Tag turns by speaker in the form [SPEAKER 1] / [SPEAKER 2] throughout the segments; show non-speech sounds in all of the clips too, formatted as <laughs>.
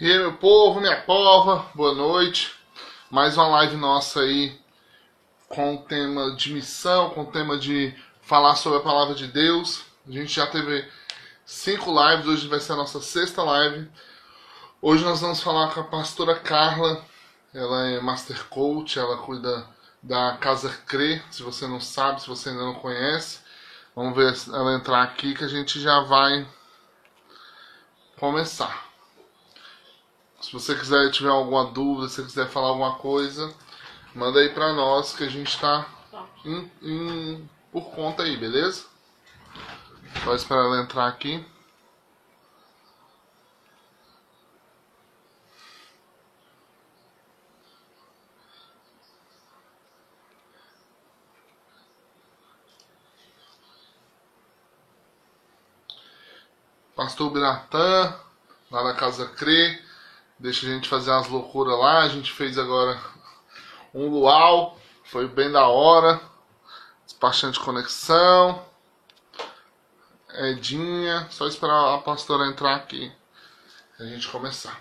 [SPEAKER 1] E aí, meu povo, minha pova, boa noite. Mais uma live nossa aí com o tema de missão, com o tema de falar sobre a palavra de Deus. A gente já teve cinco lives, hoje vai ser a nossa sexta live. Hoje nós vamos falar com a pastora Carla. Ela é Master Coach, ela cuida da Casa CRE. Se você não sabe, se você ainda não conhece, vamos ver ela entrar aqui que a gente já vai começar. Se você quiser, tiver alguma dúvida, se quiser falar alguma coisa, manda aí pra nós que a gente tá em, em, por conta aí, beleza? Só esperar ela entrar aqui. Pastor Binatan, lá na Casa CRE deixa a gente fazer umas loucuras lá. A gente fez agora um luau, foi bem da hora. Despachante conexão. Edinha, só esperar a pastora entrar aqui e a gente começar.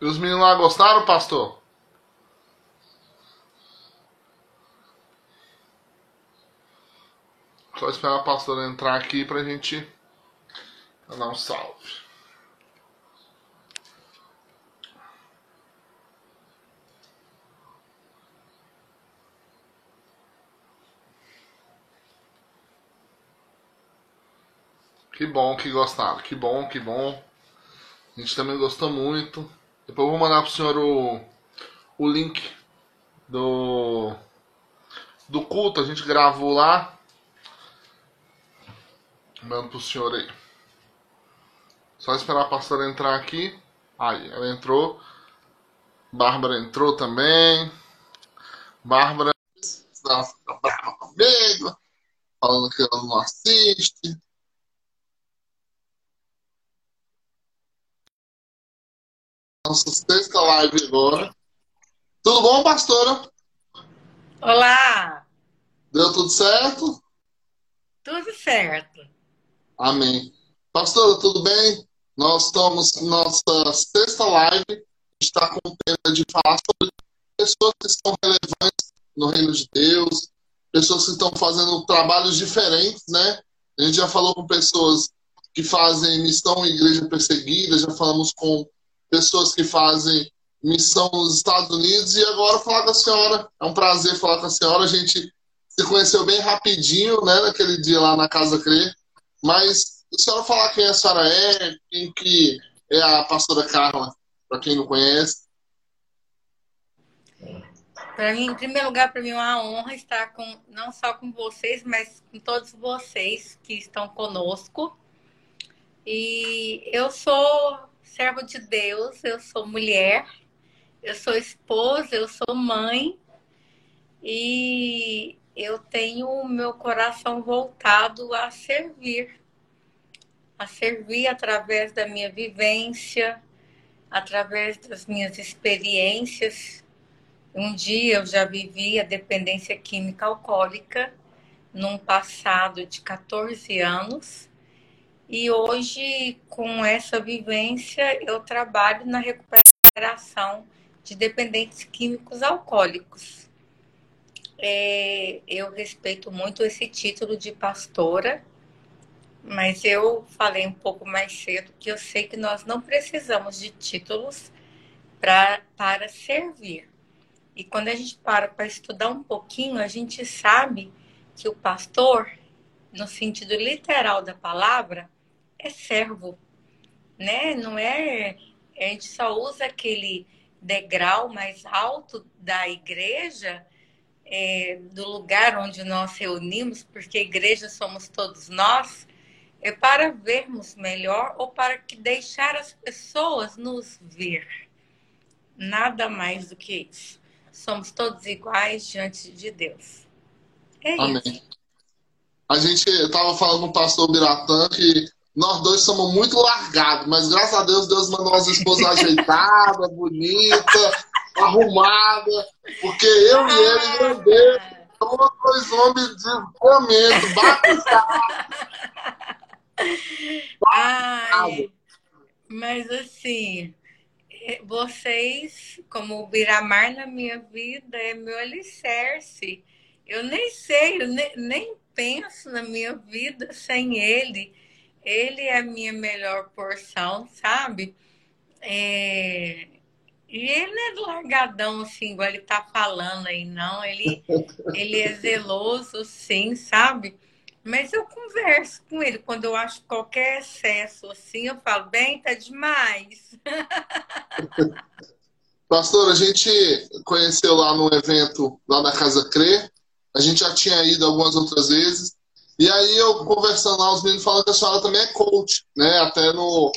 [SPEAKER 1] E os meninos lá gostaram, pastor? Só esperar a pastora entrar aqui pra gente dar um salve. Que bom que gostaram, que bom, que bom. A gente também gostou muito. Depois eu vou mandar pro senhor o, o link do, do culto, a gente gravou lá. Mando pro senhor aí. Só esperar a pastora entrar aqui. Aí, ela entrou. Bárbara entrou também. Bárbara está brava comigo, falando que ela não assiste. Nossa sexta live agora. Tudo bom, pastora?
[SPEAKER 2] Olá!
[SPEAKER 1] Deu tudo certo?
[SPEAKER 2] Tudo certo.
[SPEAKER 1] Amém. Pastor, tudo bem? Nós estamos nossa sexta live, está com tema de falar sobre pessoas que são relevantes no reino de Deus, pessoas que estão fazendo trabalhos diferentes, né? A gente já falou com pessoas que fazem missão em igreja perseguida, já falamos com pessoas que fazem missão nos Estados Unidos e agora falar com a senhora. É um prazer falar com a senhora. A gente se conheceu bem rapidinho, né, naquele dia lá na Casa Crer. Mas a senhora falar quem a senhora é, quem que é a pastora Carla, para quem não conhece.
[SPEAKER 2] Para mim, em primeiro lugar, para mim é uma honra estar com não só com vocês, mas com todos vocês que estão conosco. E eu sou servo de Deus, eu sou mulher, eu sou esposa, eu sou mãe e eu tenho o meu coração voltado a servir, a servir através da minha vivência, através das minhas experiências. Um dia eu já vivi a dependência química alcoólica, num passado de 14 anos, e hoje, com essa vivência, eu trabalho na recuperação de dependentes químicos alcoólicos. É, eu respeito muito esse título de pastora, mas eu falei um pouco mais cedo que eu sei que nós não precisamos de títulos pra, para servir. E quando a gente para para estudar um pouquinho, a gente sabe que o pastor, no sentido literal da palavra, é servo, né? Não é. A gente só usa aquele degrau mais alto da igreja é, do lugar onde nós reunimos, porque igreja somos todos nós, é para vermos melhor ou para que deixar as pessoas nos ver. Nada mais do que isso. Somos todos iguais diante de Deus. É
[SPEAKER 1] Amém.
[SPEAKER 2] isso.
[SPEAKER 1] A gente estava falando com o pastor Biratã que nós dois somos muito largados, mas graças a Deus, Deus mandou as esposas <laughs> ajeitadas, bonitas, arrumadas, porque eu e ele, meu Deus, dois homens de momento,
[SPEAKER 2] Ai, mas assim, vocês, como o Biramar na minha vida, é meu alicerce. Eu nem sei, eu nem, nem penso na minha vida sem ele. Ele é a minha melhor porção, sabe? É... E ele não é largadão, assim, igual ele tá falando aí, não. Ele, ele é zeloso, sim, sabe? Mas eu converso com ele. Quando eu acho qualquer excesso, assim, eu falo, bem, tá demais. <laughs>
[SPEAKER 1] Pastor, a gente conheceu lá no evento, lá na Casa CRE. A gente já tinha ido algumas outras vezes. E aí eu conversando lá, os meninos falando que a senhora também é coach, né? Até no,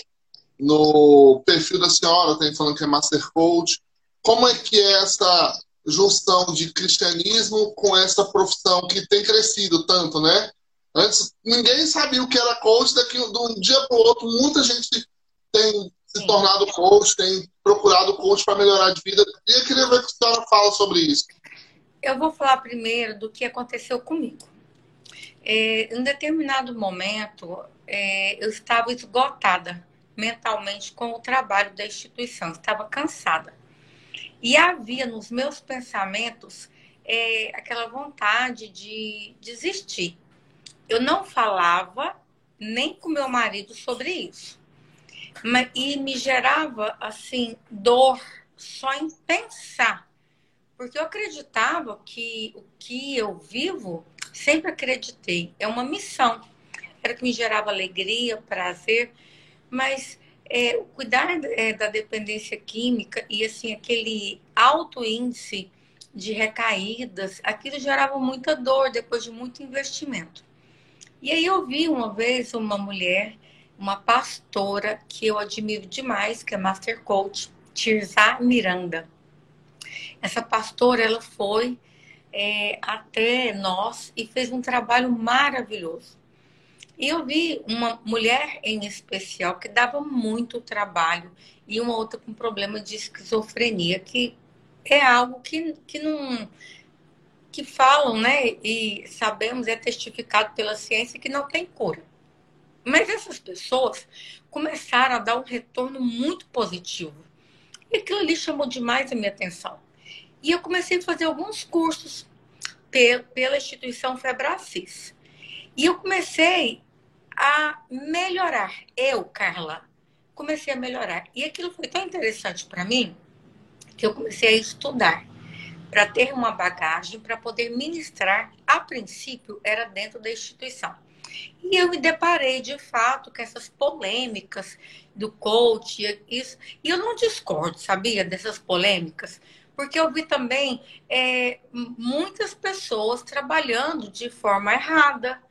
[SPEAKER 1] no perfil da senhora tem falando que é Master Coach. Como é que é essa junção de cristianismo com essa profissão que tem crescido tanto, né? Antes ninguém sabia o que era coach, daqui de um dia para o outro, muita gente tem se Sim. tornado coach, tem procurado coach para melhorar de vida. E eu queria ver o que a senhora fala sobre isso.
[SPEAKER 2] Eu vou falar primeiro do que aconteceu comigo. É, em um determinado momento, é, eu estava esgotada mentalmente com o trabalho da instituição, estava cansada. E havia nos meus pensamentos é, aquela vontade de desistir. Eu não falava nem com meu marido sobre isso. Mas, e me gerava, assim, dor só em pensar. Porque eu acreditava que o que eu vivo, sempre acreditei, é uma missão. Era que me gerava alegria, prazer, mas é, cuidar é, da dependência química e, assim, aquele alto índice de recaídas, aquilo gerava muita dor depois de muito investimento. E aí eu vi uma vez uma mulher, uma pastora que eu admiro demais, que é Master Coach, Tirza Miranda. Essa pastora, ela foi é, até nós e fez um trabalho maravilhoso. E eu vi uma mulher em especial que dava muito trabalho e uma outra com problema de esquizofrenia, que é algo que, que não que falam, né, e sabemos, é testificado pela ciência que não tem cura. Mas essas pessoas começaram a dar um retorno muito positivo. E aquilo ali chamou demais a minha atenção. E eu comecei a fazer alguns cursos pela instituição Febracis. E eu comecei a melhorar. Eu, Carla, comecei a melhorar. E aquilo foi tão interessante para mim que eu comecei a estudar para ter uma bagagem para poder ministrar, a princípio, era dentro da instituição. E eu me deparei, de fato, com essas polêmicas do coach, isso, e eu não discordo, sabia, dessas polêmicas, porque eu vi também é, muitas pessoas trabalhando de forma errada,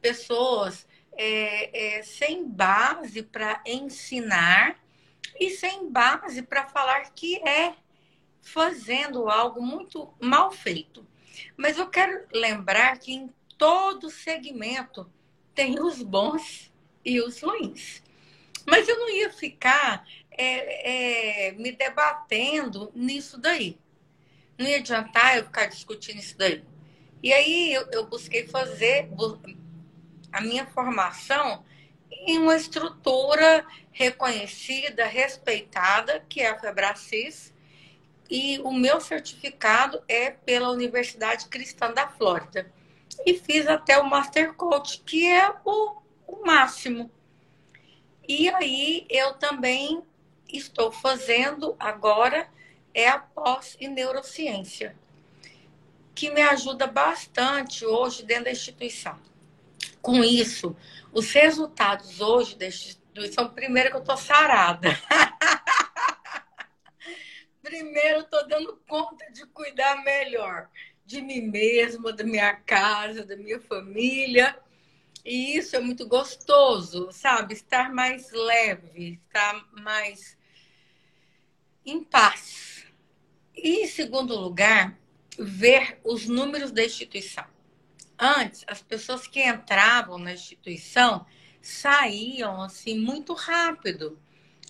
[SPEAKER 2] pessoas é, é, sem base para ensinar e sem base para falar que é fazendo algo muito mal feito. Mas eu quero lembrar que em todo segmento tem os bons e os ruins. Mas eu não ia ficar é, é, me debatendo nisso daí. Não ia adiantar eu ficar discutindo isso daí. E aí eu, eu busquei fazer a minha formação em uma estrutura reconhecida, respeitada, que é a Febracis, e o meu certificado é pela Universidade Cristã da Flórida. E fiz até o Master Coach, que é o, o máximo. E aí eu também estou fazendo agora é a pós em neurociência, que me ajuda bastante hoje dentro da instituição. Com isso, os resultados hoje da instituição, primeiro que eu estou sarada. <laughs> primeiro estou dando conta de cuidar melhor de mim mesma, da minha casa, da minha família. E isso é muito gostoso, sabe? Estar mais leve, estar mais em paz. E, em segundo lugar, ver os números da instituição. Antes, as pessoas que entravam na instituição saíam assim muito rápido.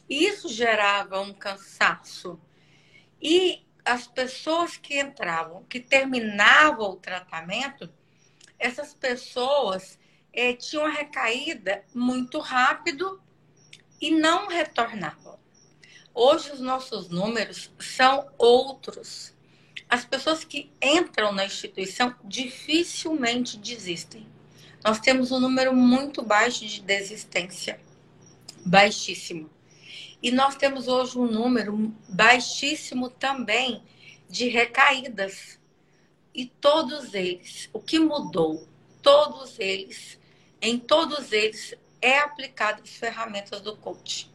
[SPEAKER 2] Isso gerava um cansaço e as pessoas que entravam, que terminavam o tratamento, essas pessoas é, tinham uma recaída muito rápido e não retornavam. Hoje os nossos números são outros. As pessoas que entram na instituição dificilmente desistem. Nós temos um número muito baixo de desistência, baixíssimo. E nós temos hoje um número baixíssimo também de recaídas. E todos eles, o que mudou? Todos eles, em todos eles, é aplicado as ferramentas do coach.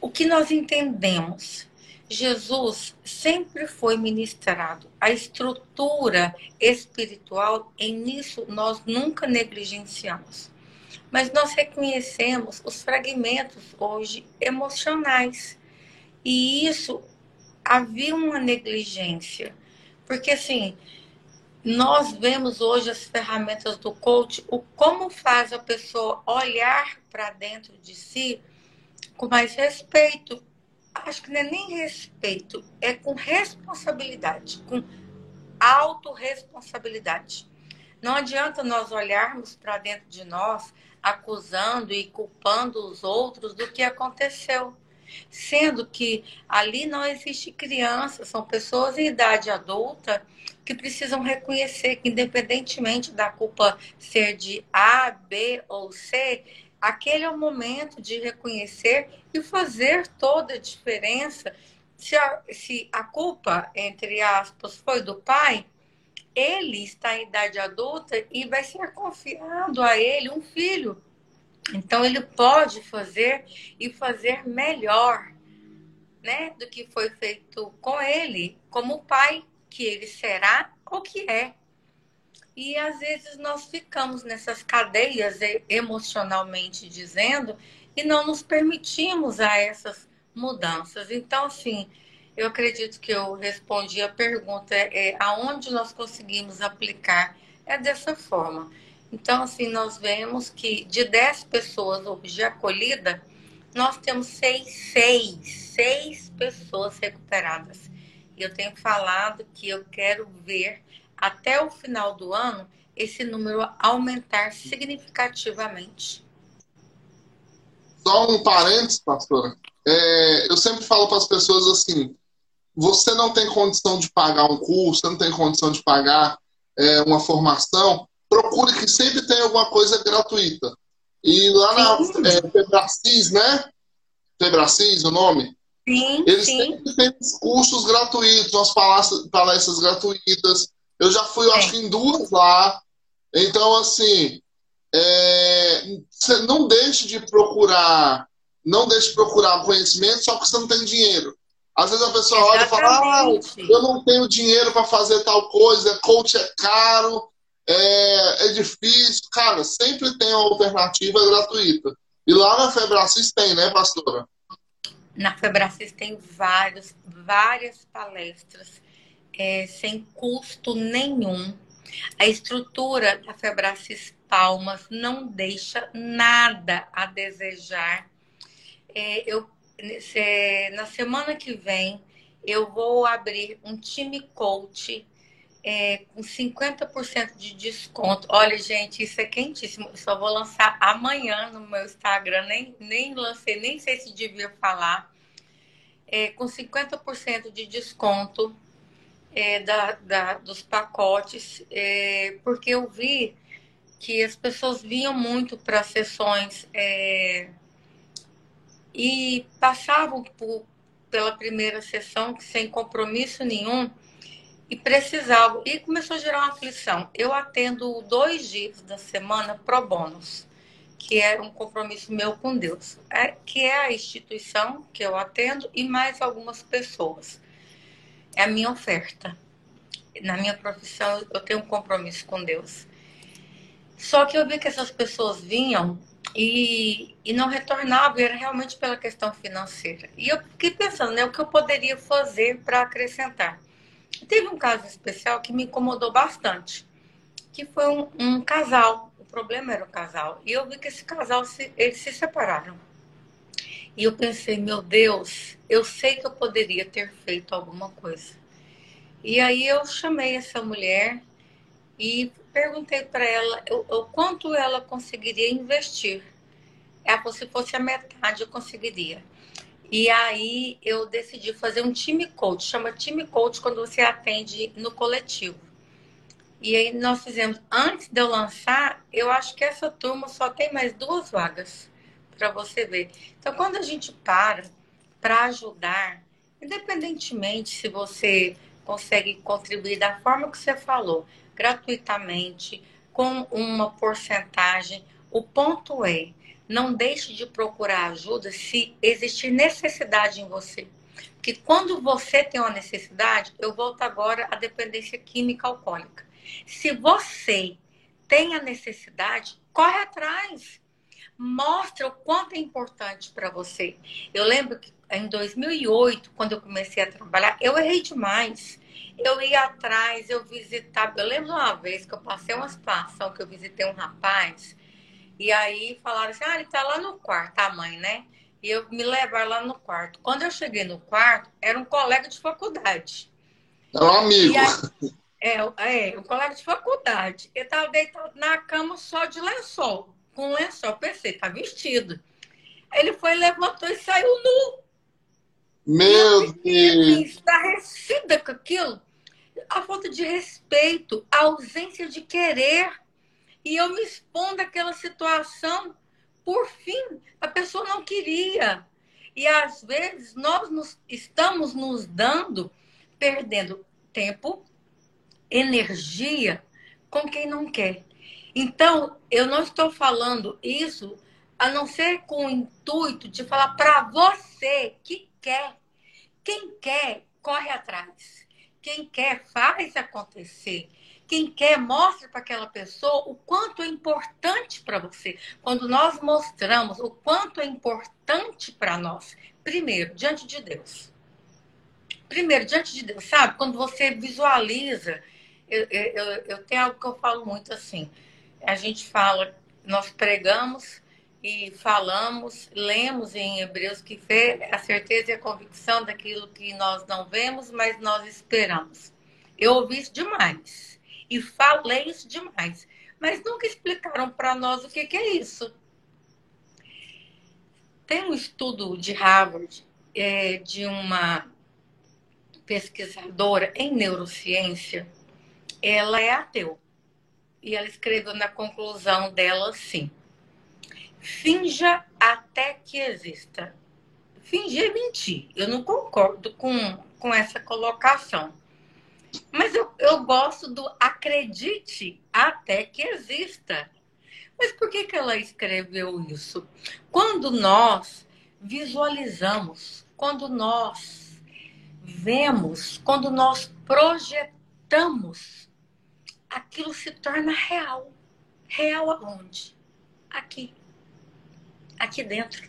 [SPEAKER 2] O que nós entendemos? Jesus sempre foi ministrado. A estrutura espiritual, em nisso nós nunca negligenciamos mas nós reconhecemos os fragmentos hoje emocionais. E isso havia uma negligência. Porque assim, nós vemos hoje as ferramentas do coach, o como faz a pessoa olhar para dentro de si com mais respeito. Acho que não é nem respeito, é com responsabilidade, com autorresponsabilidade. Não adianta nós olharmos para dentro de nós acusando e culpando os outros do que aconteceu. Sendo que ali não existe criança, são pessoas em idade adulta que precisam reconhecer que, independentemente da culpa ser de A, B ou C, aquele é o momento de reconhecer e fazer toda a diferença. Se a, se a culpa, entre aspas, foi do pai, ele está em idade adulta e vai ser confiado a ele um filho. Então ele pode fazer e fazer melhor, né, do que foi feito com ele, como pai que ele será ou que é. E às vezes nós ficamos nessas cadeias emocionalmente dizendo e não nos permitimos a essas mudanças. Então, assim, eu acredito que eu respondi a pergunta, é, aonde nós conseguimos aplicar é dessa forma. Então, assim, nós vemos que de 10 pessoas hoje acolhida, nós temos seis, seis, seis pessoas recuperadas. E eu tenho falado que eu quero ver até o final do ano esse número aumentar significativamente.
[SPEAKER 1] Só um parênteses, pastora. É, eu sempre falo para as pessoas assim: você não tem condição de pagar um curso, você não tem condição de pagar é, uma formação, procure que sempre tem alguma coisa gratuita. E lá na é, Febracis, né? Febracis, o nome?
[SPEAKER 2] Sim,
[SPEAKER 1] Eles
[SPEAKER 2] sim.
[SPEAKER 1] sempre têm cursos gratuitos, umas palestras, palestras gratuitas. Eu já fui, eu acho que em duas lá. Então, assim, é, não deixe de procurar, não deixe de procurar conhecimento só porque você não tem dinheiro. Às vezes a pessoa olha e fala, ah, eu não tenho dinheiro para fazer tal coisa, coach é caro, é, é, difícil. Cara, sempre tem uma alternativa gratuita. E lá na Febracis tem, né, pastora?
[SPEAKER 2] Na Febracis tem vários, várias palestras é, sem custo nenhum. A estrutura da Febracis Palmas não deixa nada a desejar. É, eu na semana que vem eu vou abrir um time coach é, com 50% de desconto. Olha, gente, isso é quentíssimo. Eu só vou lançar amanhã no meu Instagram, nem, nem lancei, nem sei se devia falar. É, com 50% de desconto é, da, da, dos pacotes, é, porque eu vi que as pessoas vinham muito para sessões é, e passavam por, pela primeira sessão sem compromisso nenhum e precisavam. E começou a gerar uma aflição. Eu atendo dois dias da semana pro bônus, que é um compromisso meu com Deus, é, que é a instituição que eu atendo e mais algumas pessoas. É a minha oferta. Na minha profissão, eu tenho um compromisso com Deus. Só que eu vi que essas pessoas vinham e, e não retornava, e era realmente pela questão financeira. E eu fiquei pensando, né, o que eu poderia fazer para acrescentar. Teve um caso especial que me incomodou bastante, que foi um, um, casal. O problema era o casal. E eu vi que esse casal, se, eles se separaram. E eu pensei, meu Deus, eu sei que eu poderia ter feito alguma coisa. E aí eu chamei essa mulher e perguntei para ela o, quanto ela conseguiria investir. Ela falou, se fosse a metade eu conseguiria. E aí eu decidi fazer um time coach, chama time coach quando você atende no coletivo. E aí nós fizemos, antes de eu lançar, eu acho que essa turma só tem mais duas vagas para você ver. Então quando a gente para para ajudar, independentemente se você consegue contribuir da forma que você falou, gratuitamente, com uma porcentagem, o ponto é, não deixe de procurar ajuda se existir necessidade em você. Porque quando você tem uma necessidade, eu volto agora à dependência química alcoólica. Se você tem a necessidade, corre atrás. Mostra o quanto é importante para você. Eu lembro que em 2008, quando eu comecei a trabalhar, eu errei demais. Eu ia atrás, eu visitava. Eu lembro uma vez que eu passei uma situação que eu visitei um rapaz e aí falaram assim: ah, ele tá lá no quarto, a mãe, né? E eu me levaram lá no quarto. Quando eu cheguei no quarto, era um colega de faculdade.
[SPEAKER 1] É um amigo.
[SPEAKER 2] Aí, é, é, um colega de faculdade. Ele tava deitado na cama só de lençol. Com lençol, pensei, tá vestido. Ele foi, levantou e saiu nu.
[SPEAKER 1] Meu Deus!
[SPEAKER 2] Estarrecida com aquilo. A falta de respeito, a ausência de querer e eu me expondo àquela situação. Por fim, a pessoa não queria. E às vezes nós nos, estamos nos dando, perdendo tempo, energia com quem não quer. Então, eu não estou falando isso a não ser com o intuito de falar para você que quer. Quem quer, corre atrás. Quem quer, faz acontecer. Quem quer, mostre para aquela pessoa o quanto é importante para você. Quando nós mostramos o quanto é importante para nós, primeiro, diante de Deus. Primeiro, diante de Deus, sabe? Quando você visualiza, eu, eu, eu tenho algo que eu falo muito assim. A gente fala, nós pregamos e falamos, lemos em Hebreus que fé, a certeza e a convicção daquilo que nós não vemos, mas nós esperamos. Eu ouvi isso demais e falei isso demais. Mas nunca explicaram para nós o que, que, é isso. Tem um estudo de Harvard é, de uma pesquisadora em neurociência. Ela é ateu. E ela escreveu na conclusão dela assim: finja até que exista. Fingir é mentir. Eu não concordo com, com essa colocação. Mas eu, eu gosto do acredite até que exista. Mas por que, que ela escreveu isso? Quando nós visualizamos, quando nós vemos, quando nós projetamos, aquilo se torna real. Real aonde? Aqui. Aqui dentro.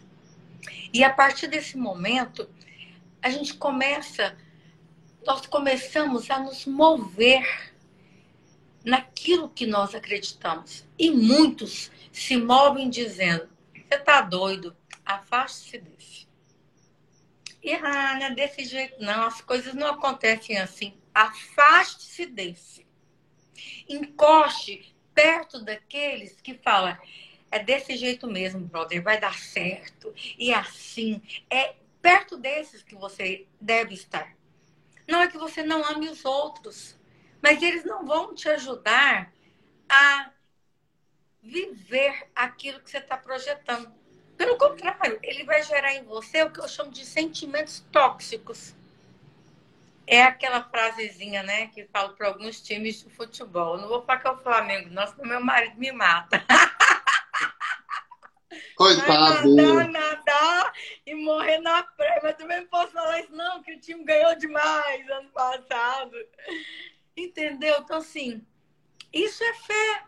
[SPEAKER 2] E a partir desse momento, a gente começa nós começamos a nos mover naquilo que nós acreditamos. E muitos se movem dizendo: você está doido, afaste-se desse. E ah, não é desse jeito, não, as coisas não acontecem assim. Afaste-se desse. Encoste perto daqueles que falam: é desse jeito mesmo, brother, vai dar certo. E assim, é perto desses que você deve estar. Não é que você não ame os outros, mas eles não vão te ajudar a viver aquilo que você está projetando. Pelo contrário, ele vai gerar em você o que eu chamo de sentimentos tóxicos. É aquela frasezinha, né, que falo para alguns times de futebol. não vou falar que é o Flamengo, não, senão meu marido me mata. <laughs>
[SPEAKER 1] Coitado.
[SPEAKER 2] Nadar, nadar e morrer na praia. Mas também não posso falar isso, não, que o time ganhou demais ano passado. Entendeu? Então, assim, isso é fé.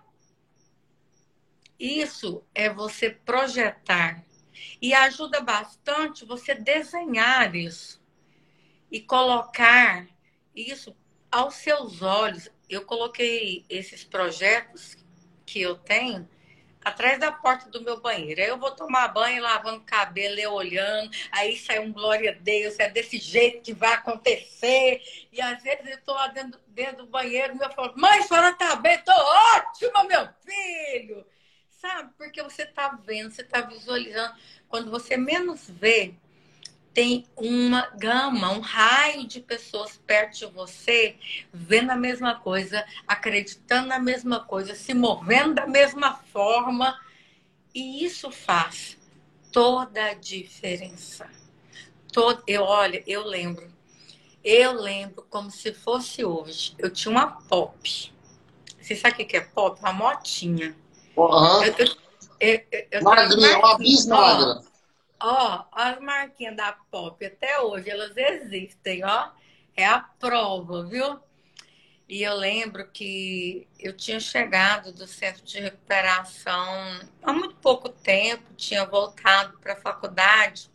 [SPEAKER 2] Isso é você projetar. E ajuda bastante você desenhar isso. E colocar isso aos seus olhos. Eu coloquei esses projetos que eu tenho atrás da porta do meu banheiro. Aí eu vou tomar banho, lavando cabelo, eu olhando, aí sai um glória a Deus, é desse jeito que vai acontecer. E às vezes eu estou lá dentro, dentro do banheiro, meu falo, mãe, a senhora tá bem? Tô ótima, meu filho! Sabe? Porque você tá vendo, você tá visualizando. Quando você menos vê, tem uma gama, um raio de pessoas perto de você, vendo a mesma coisa, acreditando na mesma coisa, se movendo da mesma forma. E isso faz toda a diferença. Todo, eu, olha, eu lembro. Eu lembro como se fosse hoje. Eu tinha uma pop. Você sabe o que é pop? Uma motinha.
[SPEAKER 1] Uhum. Eu, eu, eu, eu Magrinha, uma.
[SPEAKER 2] Ó, as marquinhas da Pop até hoje, elas existem, ó. É a prova, viu? E eu lembro que eu tinha chegado do centro de recuperação há muito pouco tempo, tinha voltado para a faculdade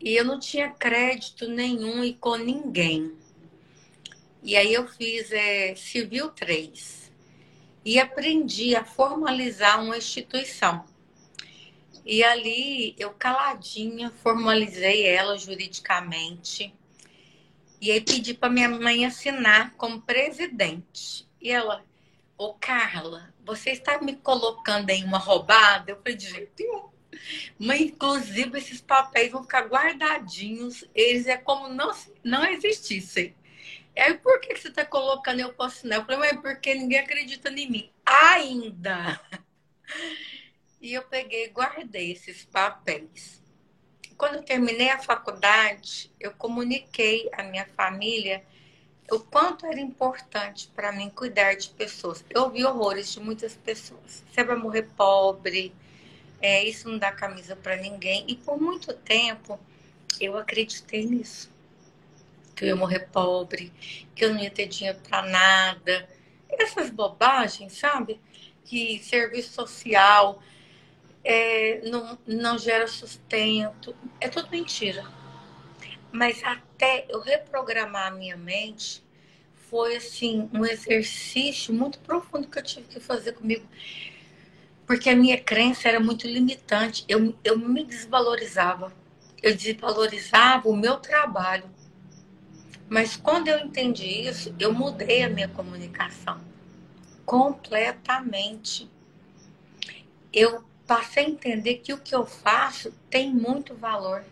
[SPEAKER 2] e eu não tinha crédito nenhum e com ninguém. E aí eu fiz é, Civil 3 e aprendi a formalizar uma instituição. E ali eu caladinha formalizei ela juridicamente. E aí pedi para minha mãe assinar como presidente. E ela, ô Carla, você está me colocando em uma roubada? Eu falei, de jeito nenhum. Mas, inclusive, esses papéis vão ficar guardadinhos. Eles é como não, não existissem. E aí, por que você está colocando eu posso assinar? Eu falei, mas porque ninguém acredita em mim. Ainda. E eu peguei guardei esses papéis. Quando eu terminei a faculdade, eu comuniquei à minha família o quanto era importante para mim cuidar de pessoas. Eu ouvi horrores de muitas pessoas. Você vai morrer pobre, é, isso não dá camisa para ninguém. E por muito tempo eu acreditei nisso. Que eu ia morrer pobre, que eu não ia ter dinheiro para nada. Essas bobagens, sabe? Que serviço social é, não, não gera sustento. É tudo mentira. Mas até eu reprogramar a minha mente, foi assim um exercício muito profundo que eu tive que fazer comigo. Porque a minha crença era muito limitante. Eu, eu me desvalorizava. Eu desvalorizava o meu trabalho. Mas quando eu entendi isso, eu mudei a minha comunicação completamente. Eu passei a entender que o que eu faço tem muito valor.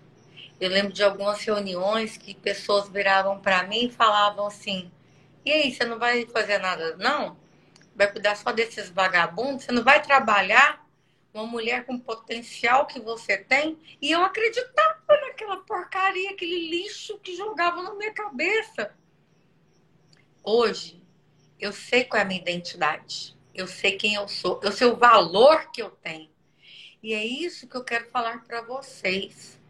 [SPEAKER 2] Eu lembro de algumas reuniões que pessoas viravam para mim e falavam assim: e aí, você não vai fazer nada, não? Vai cuidar só desses vagabundos? Você não vai trabalhar? Uma mulher com o potencial que você tem? E eu acreditava naquela porcaria, aquele lixo que jogavam na minha cabeça. Hoje, eu sei qual é a minha identidade. Eu sei quem eu sou. Eu sei o valor que eu tenho. E é isso que eu quero falar para vocês.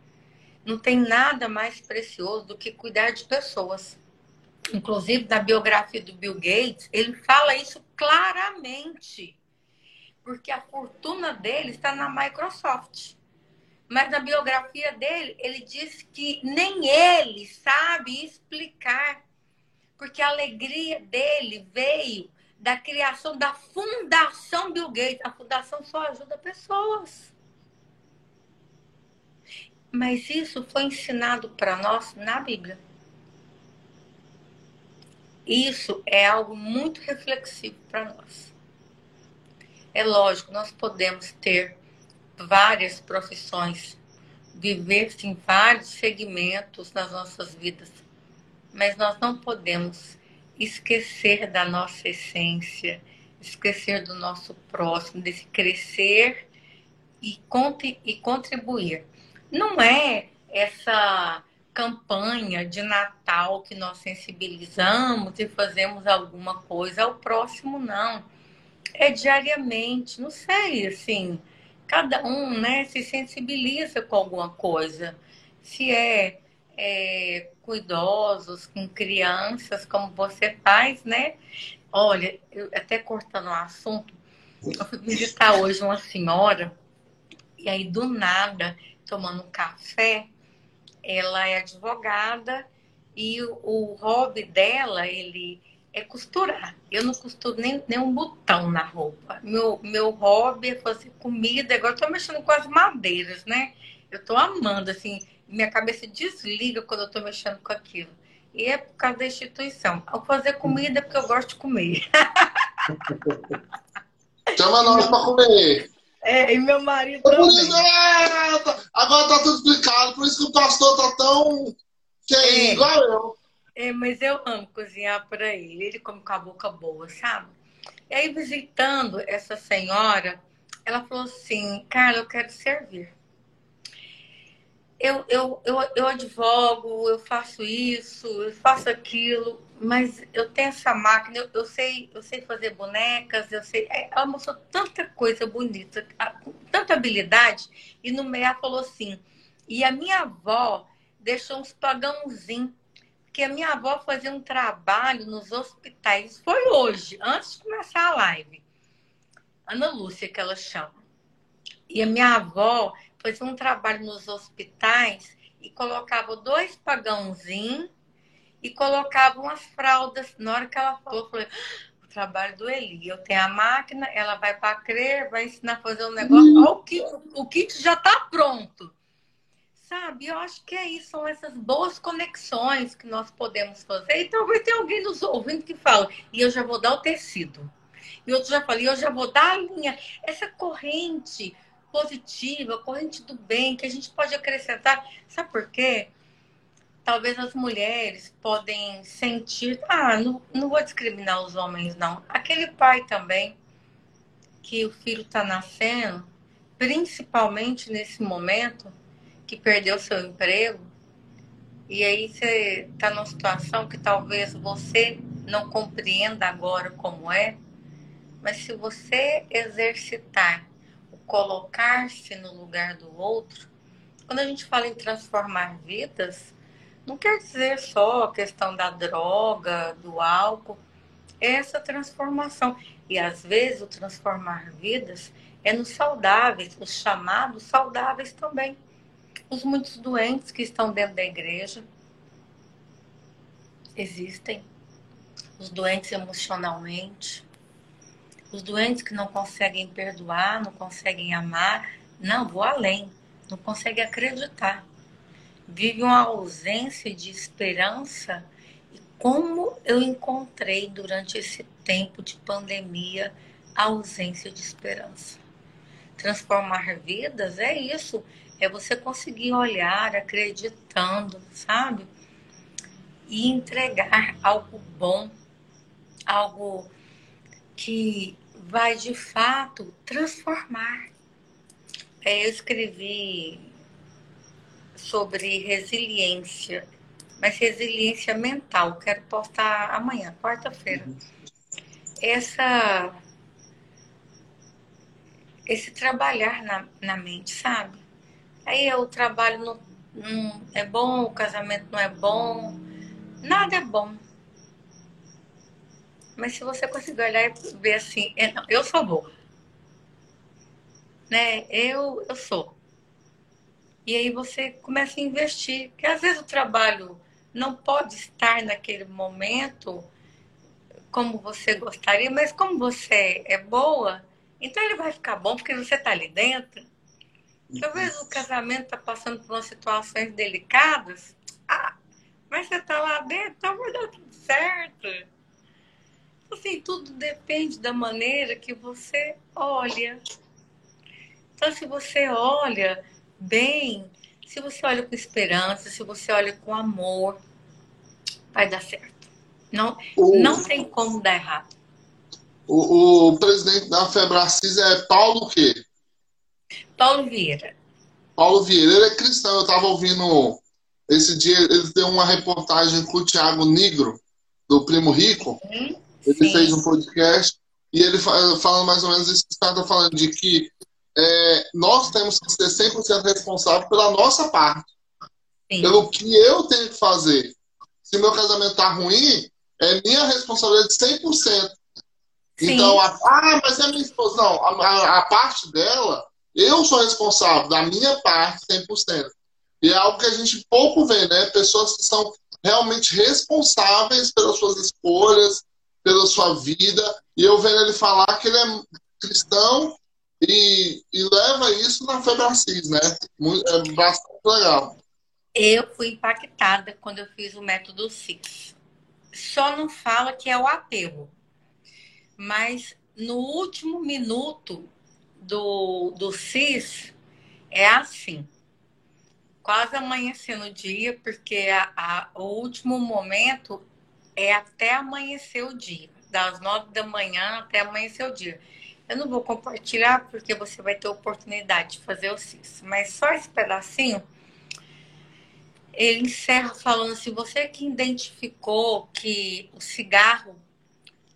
[SPEAKER 2] Não tem nada mais precioso do que cuidar de pessoas. Inclusive, na biografia do Bill Gates, ele fala isso claramente. Porque a fortuna dele está na Microsoft. Mas na biografia dele, ele diz que nem ele sabe explicar. Porque a alegria dele veio da criação da Fundação Bill Gates. A fundação só ajuda pessoas. Mas isso foi ensinado para nós na Bíblia. Isso é algo muito reflexivo para nós. É lógico, nós podemos ter várias profissões, viver em vários segmentos nas nossas vidas, mas nós não podemos esquecer da nossa essência, esquecer do nosso próximo, desse crescer e, e contribuir. Não é essa campanha de Natal que nós sensibilizamos e fazemos alguma coisa ao próximo, não. É diariamente, não sei, assim, cada um né, se sensibiliza com alguma coisa. Se é é, com idosos, com crianças, como você faz, né? Olha, eu, até cortando o assunto, eu fui visitar hoje uma senhora, e aí do nada, tomando um café, ela é advogada e o, o hobby dela, ele é costurar. Eu não costuro nem, nem um botão na roupa. Meu, meu hobby é fazer comida. Agora eu tô mexendo com as madeiras, né? Eu tô amando, assim, minha cabeça desliga quando eu tô mexendo com aquilo. E é por causa da instituição. Ao fazer comida é porque eu gosto de comer. <laughs>
[SPEAKER 1] Chama nós para comer.
[SPEAKER 2] É, e meu marido também.
[SPEAKER 1] Agora tá tudo explicado, por isso que o pastor tá tão cheio, é, igual eu.
[SPEAKER 2] É, mas eu amo cozinhar para ele. Ele come com a boca boa, sabe? E aí, visitando essa senhora, ela falou assim, Carla, eu quero servir eu, eu, eu, eu advogo, eu faço isso, eu faço aquilo, mas eu tenho essa máquina, eu, eu sei, eu sei fazer bonecas, eu sei. É, ela mostrou tanta coisa bonita, tanta habilidade, e no meio ela falou assim, e a minha avó deixou uns pagãozinhos, porque a minha avó fazia um trabalho nos hospitais, foi hoje, antes de começar a live. Ana Lúcia, que ela chama. E a minha avó fazia um trabalho nos hospitais e colocava dois pagãozinhos e colocava umas fraldas. Na hora que ela falou, eu falei, ah, o trabalho do Eli. Eu tenho a máquina, ela vai para crer, vai ensinar a fazer um negócio. Uhum. o kit, o kit já está pronto. Sabe, eu acho que é isso, são essas boas conexões que nós podemos fazer. E talvez tenha alguém nos ouvindo que fala, e eu já vou dar o tecido. E outro já falei, eu já vou dar a linha. Essa corrente positiva, corrente do bem, que a gente pode acrescentar. Sabe por quê? Talvez as mulheres podem sentir, ah, não, não vou discriminar os homens, não. Aquele pai também, que o filho está nascendo, principalmente nesse momento, que perdeu seu emprego, e aí você está numa situação que talvez você não compreenda agora como é, mas se você exercitar colocar-se no lugar do outro, quando a gente fala em transformar vidas, não quer dizer só a questão da droga, do álcool, é essa transformação. E às vezes o transformar vidas é nos saudáveis, os chamados saudáveis também. Os muitos doentes que estão dentro da igreja existem. Os doentes emocionalmente, os doentes que não conseguem perdoar, não conseguem amar, não, vou além, não conseguem acreditar. Vive uma ausência de esperança. E como eu encontrei durante esse tempo de pandemia a ausência de esperança. Transformar vidas é isso, é você conseguir olhar acreditando, sabe? E entregar algo bom, algo que vai de fato transformar. É, eu escrevi sobre resiliência, mas resiliência mental. Quero postar amanhã, quarta-feira. Essa esse trabalhar na, na mente, sabe? Aí o trabalho não, não é bom, o casamento não é bom, nada é bom. Mas se você conseguir olhar e ver assim, é, eu sou boa. Né? Eu, eu sou. E aí você começa a investir. Porque às vezes o trabalho não pode estar naquele momento como você gostaria, mas como você é boa, então ele vai ficar bom porque você está ali dentro. Talvez o casamento está passando por umas situações delicadas. Ah, mas você está lá dentro, então vai dar tudo certo. Assim, tudo depende da maneira que você olha. Então, se você olha bem, se você olha com esperança, se você olha com amor, vai dar certo. Não, o, não tem como dar errado.
[SPEAKER 1] O, o presidente da Febracis é Paulo o quê?
[SPEAKER 2] Paulo Vieira.
[SPEAKER 1] Paulo Vieira, ele é cristão. Eu estava ouvindo esse dia, ele deu uma reportagem com o Tiago Negro, do Primo Rico. Sim. Ele Sim. fez um podcast e ele fala, fala mais ou menos isso que você está falando, de que é, nós temos que ser 100% responsável pela nossa parte. Sim. Pelo que eu tenho que fazer. Se meu casamento está ruim, é minha responsabilidade 100%. Sim. Então, a, ah, mas é minha esposa. Não, a, a, a, parte dela, eu sou responsável da minha parte 100%. E é algo que a gente pouco vê, né? Pessoas que são realmente responsáveis pelas suas escolhas, pela sua vida. E eu vendo ele falar que ele é cristão e, e leva isso na Febracis, né? É bastante legal.
[SPEAKER 2] Eu fui impactada quando eu fiz o método CIS. Só não fala que é o apelo. Mas no último minuto do, do CIS, é assim. Quase amanhecendo o dia, porque a, a, o último momento é até amanhecer o dia. Das nove da manhã até amanhecer o dia. Eu não vou compartilhar porque você vai ter oportunidade de fazer o CIS. Mas só esse pedacinho, ele encerra falando assim: você que identificou que o cigarro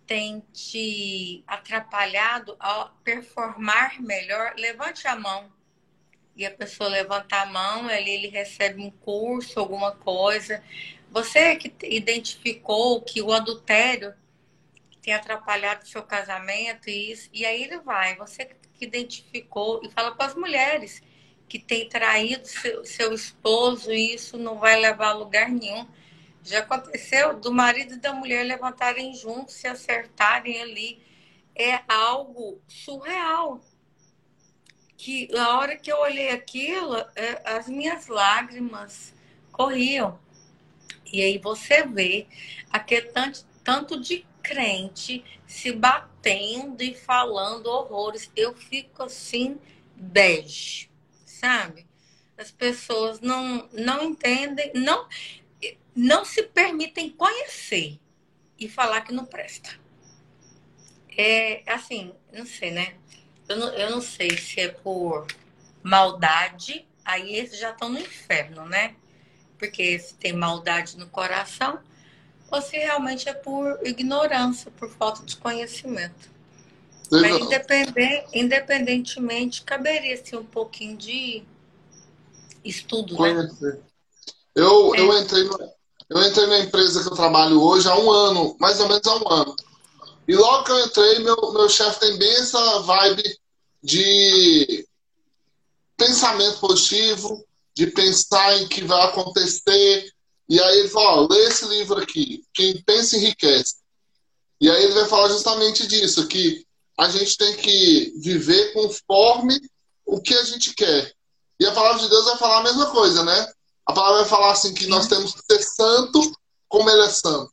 [SPEAKER 2] tem te atrapalhado a performar melhor, levante a mão. E a pessoa levanta a mão, ali ele recebe um curso, alguma coisa. Você que identificou que o adultério tem atrapalhado o seu casamento e isso, e aí ele vai, você que identificou e fala para as mulheres que tem traído seu, seu esposo e isso não vai levar a lugar nenhum. Já aconteceu do marido e da mulher levantarem juntos, se acertarem ali. É algo surreal. Que a hora que eu olhei aquilo, é, as minhas lágrimas corriam. E aí você vê aquele tanto, tanto de crente se batendo e falando horrores. Eu fico assim, bege, sabe? As pessoas não, não entendem, não, não se permitem conhecer e falar que não presta. É assim, não sei, né? Eu não, eu não sei se é por maldade, aí esses já estão no inferno, né? Porque se tem maldade no coração, ou se realmente é por ignorância, por falta de conhecimento. Mas independente, independentemente, caberia ser um pouquinho de estudo, né? Conhecer.
[SPEAKER 1] né? Eu, é. eu, entrei no, eu entrei na empresa que eu trabalho hoje há um ano, mais ou menos há um ano. E logo que eu entrei, meu, meu chefe tem bem essa vibe de pensamento positivo, de pensar em que vai acontecer, e aí ele fala, lê esse livro aqui, Quem Pensa Enriquece. E aí ele vai falar justamente disso, que a gente tem que viver conforme o que a gente quer. E a palavra de Deus vai falar a mesma coisa, né? A palavra vai falar assim que nós temos que ser santo como ele é santo.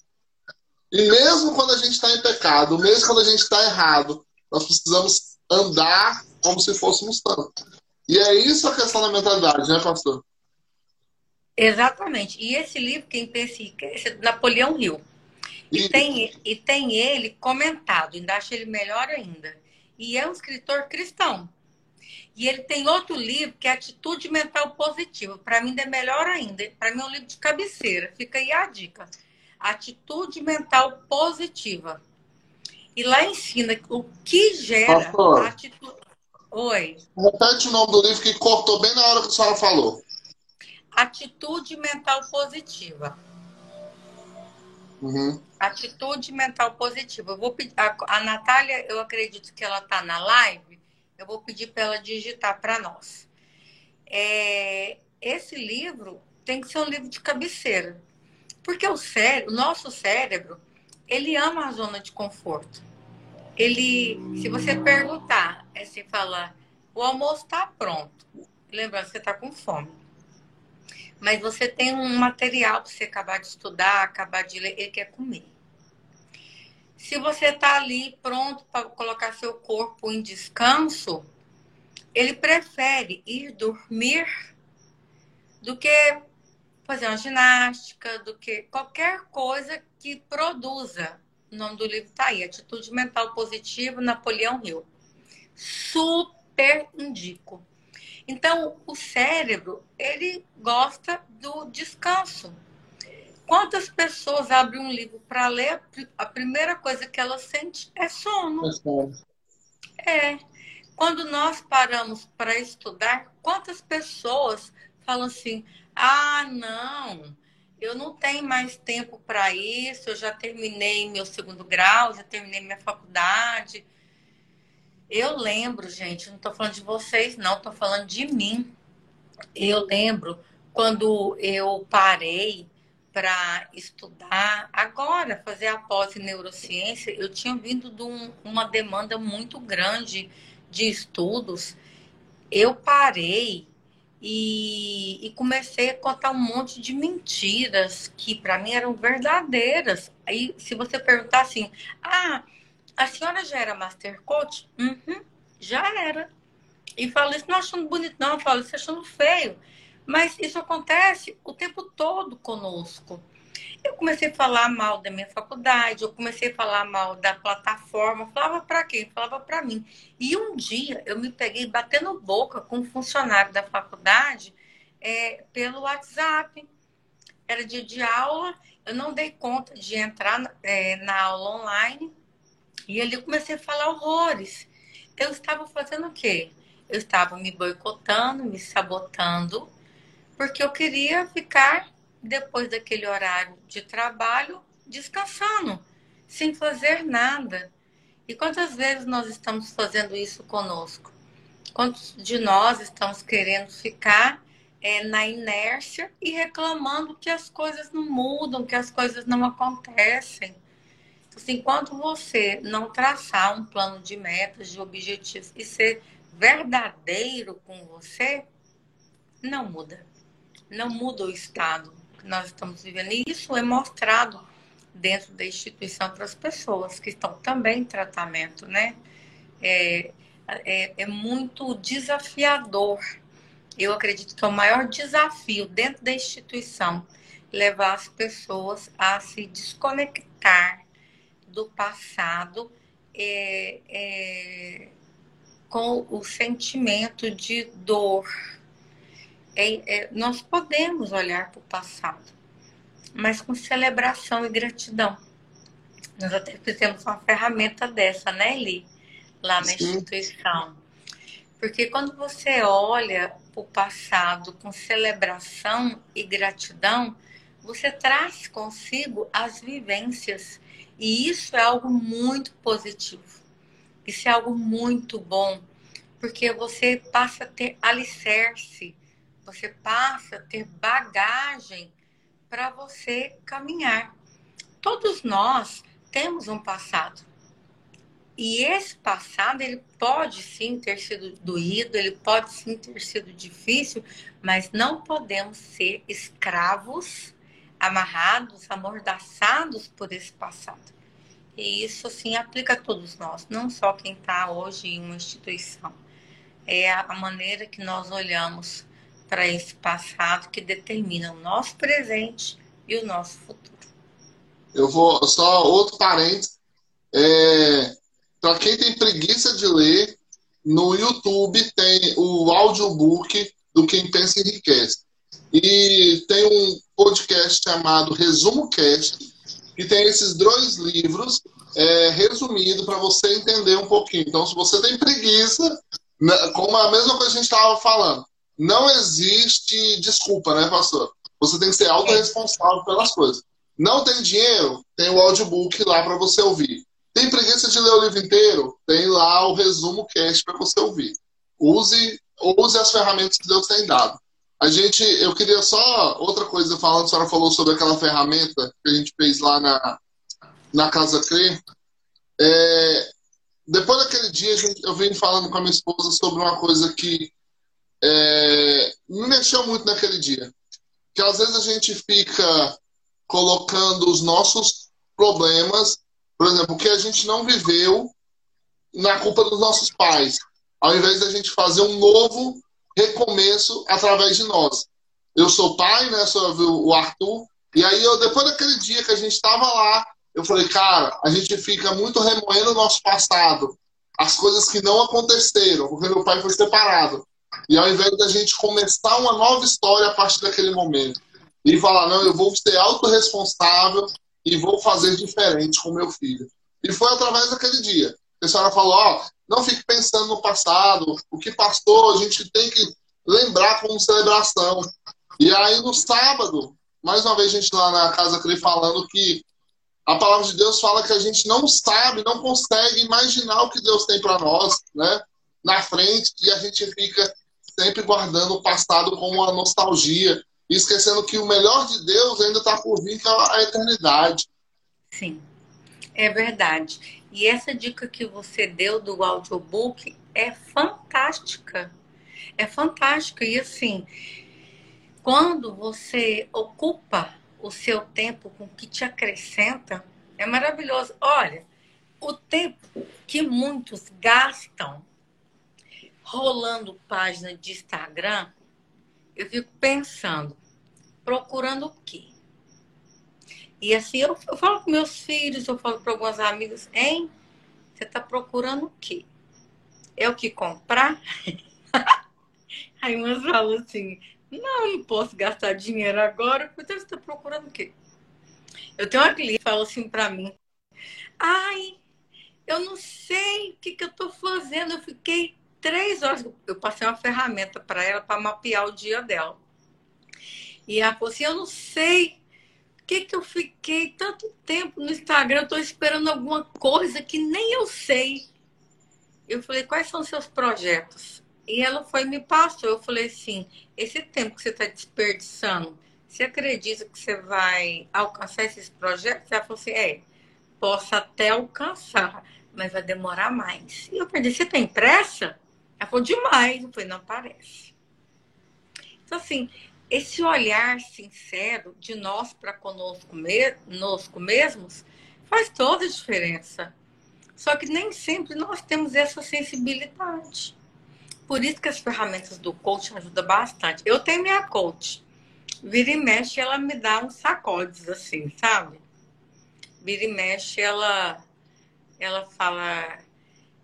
[SPEAKER 1] E mesmo quando a gente está em pecado, mesmo quando a gente está errado, nós precisamos andar como se fôssemos santos. E é isso a questão da mentalidade, né, pastor?
[SPEAKER 2] Exatamente. E esse livro, quem pensa é Napoleão Hill. E, e, tem, e tem ele comentado, ainda acho ele melhor ainda. E é um escritor cristão. E ele tem outro livro que é Atitude Mental Positiva. Para mim, é melhor ainda. Para mim, é um livro de cabeceira. Fica aí a dica. Atitude Mental Positiva. E lá ensina o que gera Pastor, atitude. Oi.
[SPEAKER 1] Repete o nome do livro que cortou bem na hora que a senhora falou.
[SPEAKER 2] Atitude mental positiva.
[SPEAKER 1] Uhum.
[SPEAKER 2] Atitude mental positiva. Eu vou pedir, a, a Natália, eu acredito que ela está na live. Eu vou pedir para ela digitar para nós. É, esse livro tem que ser um livro de cabeceira. Porque o, cérebro, o nosso cérebro, ele ama a zona de conforto. Ele, se você perguntar, é se falar, o almoço está pronto. Lembrando, você está com fome mas você tem um material para você acabar de estudar, acabar de ler, ele quer comer. Se você está ali pronto para colocar seu corpo em descanso, ele prefere ir dormir do que fazer uma ginástica, do que qualquer coisa que produza. O nome do livro está aí, Atitude Mental Positiva, Napoleão Hill. Super indico. Então, o cérebro, ele gosta do descanso. Quantas pessoas abrem um livro para ler, a primeira coisa que ela sente é sono. É. Quando nós paramos para estudar, quantas pessoas falam assim: ah, não, eu não tenho mais tempo para isso, eu já terminei meu segundo grau, já terminei minha faculdade eu lembro, gente, não estou falando de vocês, não, estou falando de mim. Eu lembro quando eu parei para estudar. Agora, fazer a pós em neurociência, eu tinha vindo de um, uma demanda muito grande de estudos. Eu parei e, e, comecei a contar um monte de mentiras que para mim eram verdadeiras. Aí, se você perguntar assim, ah, a senhora já era Master Coach? Uhum, já era. E falo isso não achando bonito, não, eu falo isso achando feio. Mas isso acontece o tempo todo conosco. Eu comecei a falar mal da minha faculdade, eu comecei a falar mal da plataforma. Falava para quem? Falava para mim. E um dia eu me peguei batendo boca com um funcionário da faculdade é, pelo WhatsApp. Era dia de aula, eu não dei conta de entrar é, na aula online. E ali eu comecei a falar horrores. Eu estava fazendo o quê? Eu estava me boicotando, me sabotando porque eu queria ficar, depois daquele horário de trabalho, descansando, sem fazer nada. E quantas vezes nós estamos fazendo isso conosco? Quantos de nós estamos querendo ficar é, na inércia e reclamando que as coisas não mudam, que as coisas não acontecem? Então, assim, enquanto você não traçar um plano de metas, de objetivos e ser verdadeiro com você, não muda não muda o estado que nós estamos vivendo. E isso é mostrado dentro da instituição para as pessoas que estão também em tratamento, né? É, é, é muito desafiador. Eu acredito que é o maior desafio dentro da instituição levar as pessoas a se desconectar do passado é, é, com o sentimento de dor, é, é, nós podemos olhar para o passado, mas com celebração e gratidão. Nós até fizemos uma ferramenta dessa, né, Eli? Lá na instituição. Porque quando você olha para o passado com celebração e gratidão, você traz consigo as vivências. E isso é algo muito positivo. Isso é algo muito bom, porque você passa a ter alicerce você passa a ter bagagem para você caminhar. Todos nós temos um passado. E esse passado, ele pode sim ter sido doído, ele pode sim ter sido difícil, mas não podemos ser escravos, amarrados, amordaçados por esse passado. E isso, assim, aplica a todos nós, não só quem está hoje em uma instituição. É a maneira que nós olhamos para esse passado que determina o nosso presente e o nosso futuro.
[SPEAKER 1] Eu vou só outro parênteses. É, para quem tem preguiça de ler, no YouTube tem o audiobook do Quem Pensa Enriquece. E tem um podcast chamado Resumo Cast, que tem esses dois livros é, resumidos para você entender um pouquinho. Então, se você tem preguiça, né, como a mesma coisa que a gente estava falando, não existe desculpa, né, pastor? Você tem que ser autorresponsável pelas coisas. Não tem dinheiro? Tem o audiobook lá para você ouvir. Tem preguiça de ler o livro inteiro? Tem lá o resumo cast para você ouvir. Use, use as ferramentas que Deus tem dado. A gente, eu queria só outra coisa falando, a senhora falou sobre aquela ferramenta que a gente fez lá na, na Casa Crê. É, depois daquele dia, eu vim falando com a minha esposa sobre uma coisa que é, me mexeu muito naquele dia. Que às vezes a gente fica colocando os nossos problemas, por exemplo, o que a gente não viveu na culpa dos nossos pais, ao invés da gente fazer um novo recomeço através de nós. Eu sou pai, né? Sou o Arthur. E aí, eu, depois daquele dia que a gente estava lá, eu falei, cara, a gente fica muito remoendo o nosso passado, as coisas que não aconteceram, porque meu pai foi separado. E ao invés da gente começar uma nova história a partir daquele momento e falar, não, eu vou ser autorresponsável e vou fazer diferente com meu filho. E foi através daquele dia. A senhora falou, ó, não fique pensando no passado, o que passou, a gente tem que lembrar como celebração. E aí no sábado, mais uma vez a gente lá na Casa Cri falando que a palavra de Deus fala que a gente não sabe, não consegue imaginar o que Deus tem para nós, né? Na frente, e a gente fica sempre guardando o passado como uma nostalgia. e esquecendo que o melhor de Deus ainda está por vir, que é a eternidade.
[SPEAKER 2] Sim, é verdade. E essa dica que você deu do audiobook é fantástica. É fantástica. E assim, quando você ocupa o seu tempo com o que te acrescenta, é maravilhoso. Olha, o tempo que muitos gastam rolando página de Instagram, eu fico pensando, procurando o quê? E assim, eu, eu falo com meus filhos, eu falo para algumas amigas, hein? Você está procurando o quê? É o que comprar? <laughs> Aí umas falam assim, não, não posso gastar dinheiro agora. Então você está procurando o quê? Eu tenho uma cliente que fala assim para mim, ai, eu não sei o que, que eu estou fazendo. Eu fiquei três horas, eu passei uma ferramenta para ela para mapear o dia dela. E ela falou assim, eu não sei que, que eu fiquei tanto tempo no Instagram? Estou esperando alguma coisa que nem eu sei. Eu falei, quais são seus projetos? E ela foi me passou. Eu falei assim, esse tempo que você está desperdiçando, você acredita que você vai alcançar esses projetos? Ela falou assim, é, posso até alcançar, mas vai demorar mais. E eu perdi, você tem pressa? Ela falou, demais. Eu falei, não parece. Então, assim, esse olhar sincero de nós para conosco, conosco mesmos faz toda a diferença. Só que nem sempre nós temos essa sensibilidade. Por isso que as ferramentas do coach ajudam bastante. Eu tenho minha coach. Vira e mexe, ela me dá uns sacodes assim, sabe? Vira e mexe, ela, ela fala: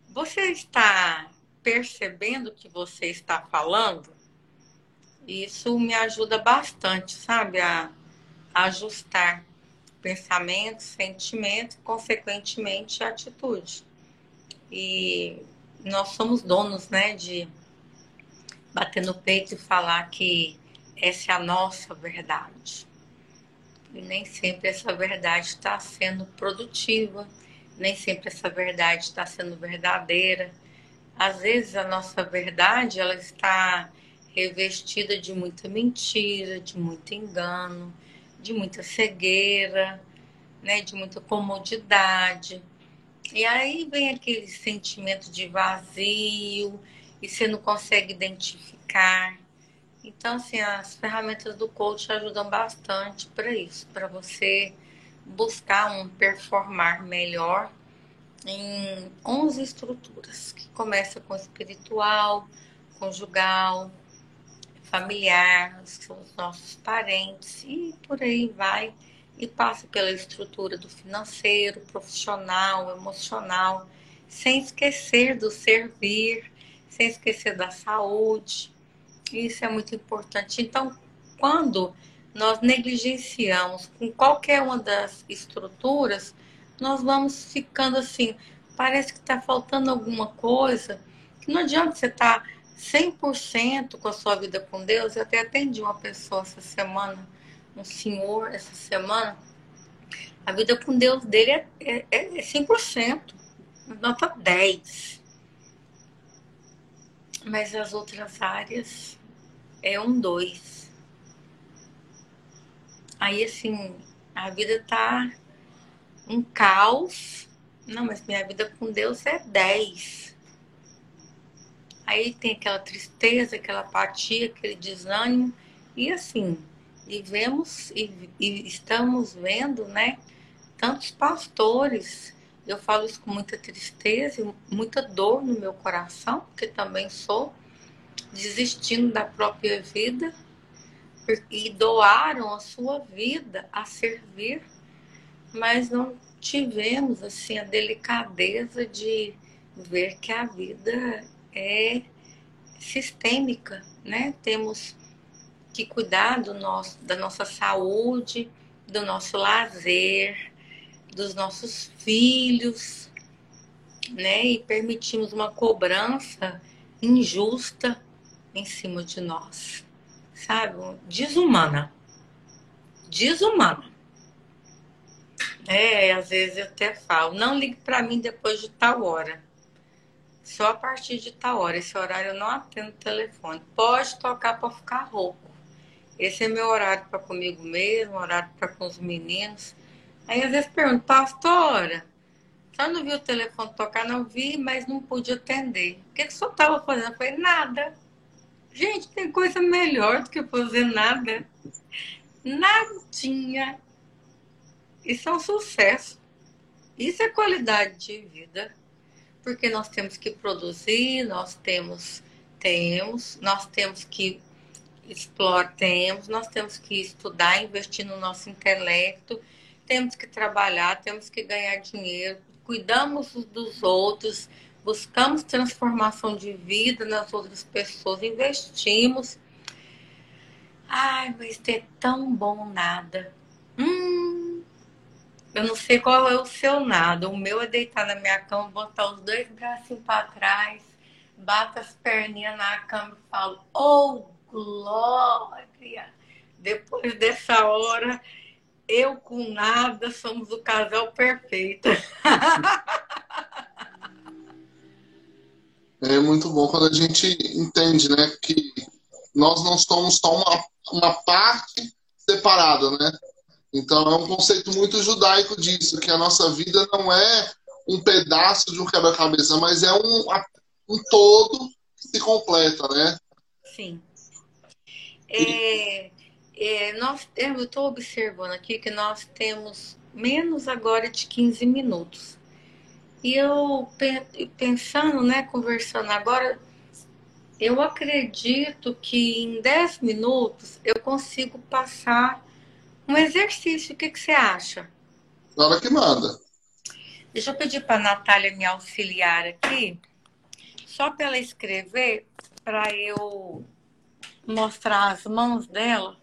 [SPEAKER 2] Você está percebendo o que você está falando? Isso me ajuda bastante, sabe, a, ajustar pensamento, sentimento, consequentemente atitude. E nós somos donos, né, de bater no peito e falar que essa é a nossa verdade. E nem sempre essa verdade está sendo produtiva, nem sempre essa verdade está sendo verdadeira. Às vezes a nossa verdade ela está revestida de muita mentira, de muito engano, de muita cegueira, né, de muita comodidade. E aí vem aquele sentimento de vazio e você não consegue identificar. Então, assim, as ferramentas do coach ajudam bastante para isso, para você buscar um performar melhor em 11 estruturas, que começa com espiritual, conjugal, familiar, são os nossos parentes e por aí vai e passa pela estrutura do financeiro, profissional, emocional, sem esquecer do servir, sem esquecer da saúde. Isso é muito importante. Então, quando nós negligenciamos com qualquer uma das estruturas, nós vamos ficando assim, parece que está faltando alguma coisa, que não adianta você estar tá 100% com a sua vida com Deus. Eu até atendi uma pessoa essa semana, um senhor essa semana. A vida com Deus dele é, é, é 100%, nota 10. Mas as outras áreas é um 2. Aí, assim, a vida tá um caos. Não, mas minha vida com Deus é 10. Aí tem aquela tristeza, aquela apatia, aquele desânimo. E assim, e vemos e, e estamos vendo, né? Tantos pastores. Eu falo isso com muita tristeza e muita dor no meu coração, porque também sou desistindo da própria vida e doaram a sua vida a servir, mas não tivemos assim a delicadeza de ver que a vida é sistêmica, né? Temos que cuidar do nosso, da nossa saúde, do nosso lazer, dos nossos filhos, né? E permitimos uma cobrança injusta em cima de nós, sabe? Desumana. Desumana. É, às vezes eu até falo, não ligue para mim depois de tal hora. Só a partir de tal hora. Esse horário eu não atendo o telefone. Pode tocar para ficar rouco. Esse é meu horário para comigo mesmo, horário para com os meninos. Aí às vezes pergunto, pastora, só não viu o telefone tocar? Não vi, mas não pude atender. O que, que o senhor estava fazendo? Eu falei, nada. Gente, tem coisa melhor do que fazer nada. <laughs> Nadinha. Isso é um sucesso. Isso é qualidade de vida. Porque nós temos que produzir, nós temos, temos, nós temos que explorar, temos, nós temos que estudar, investir no nosso intelecto, temos que trabalhar, temos que ganhar dinheiro, cuidamos dos outros, buscamos transformação de vida nas outras pessoas, investimos. Ai, mas é tão bom nada. Hum, eu não sei qual é o seu nada. O meu é deitar na minha cama, botar os dois bracinhos para trás, bato as perninhas na cama e falo, oh, glória! Depois dessa hora, eu com nada somos o casal perfeito. <laughs>
[SPEAKER 1] É muito bom quando a gente entende, né, que nós não somos só uma, uma parte separada, né? Então é um conceito muito judaico disso, que a nossa vida não é um pedaço de um quebra-cabeça, mas é um, um todo que se completa, né?
[SPEAKER 2] Sim. É, é, nós, eu estou observando aqui que nós temos menos agora de 15 minutos. E eu pensando, né, conversando agora, eu acredito que em 10 minutos eu consigo passar um exercício. O que, que você acha?
[SPEAKER 1] Na hora que manda.
[SPEAKER 2] Deixa eu pedir para a Natália me auxiliar aqui, só para ela escrever, para eu mostrar as mãos dela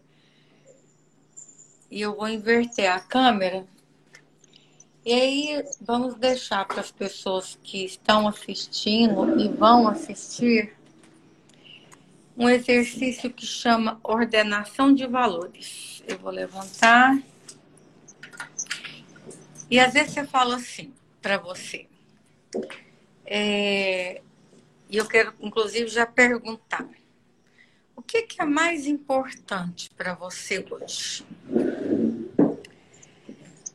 [SPEAKER 2] e eu vou inverter a câmera. E aí vamos deixar para as pessoas que estão assistindo e vão assistir um exercício que chama ordenação de valores. Eu vou levantar. E às vezes você fala assim para você. É, e eu quero, inclusive, já perguntar. O que, que é mais importante para você hoje?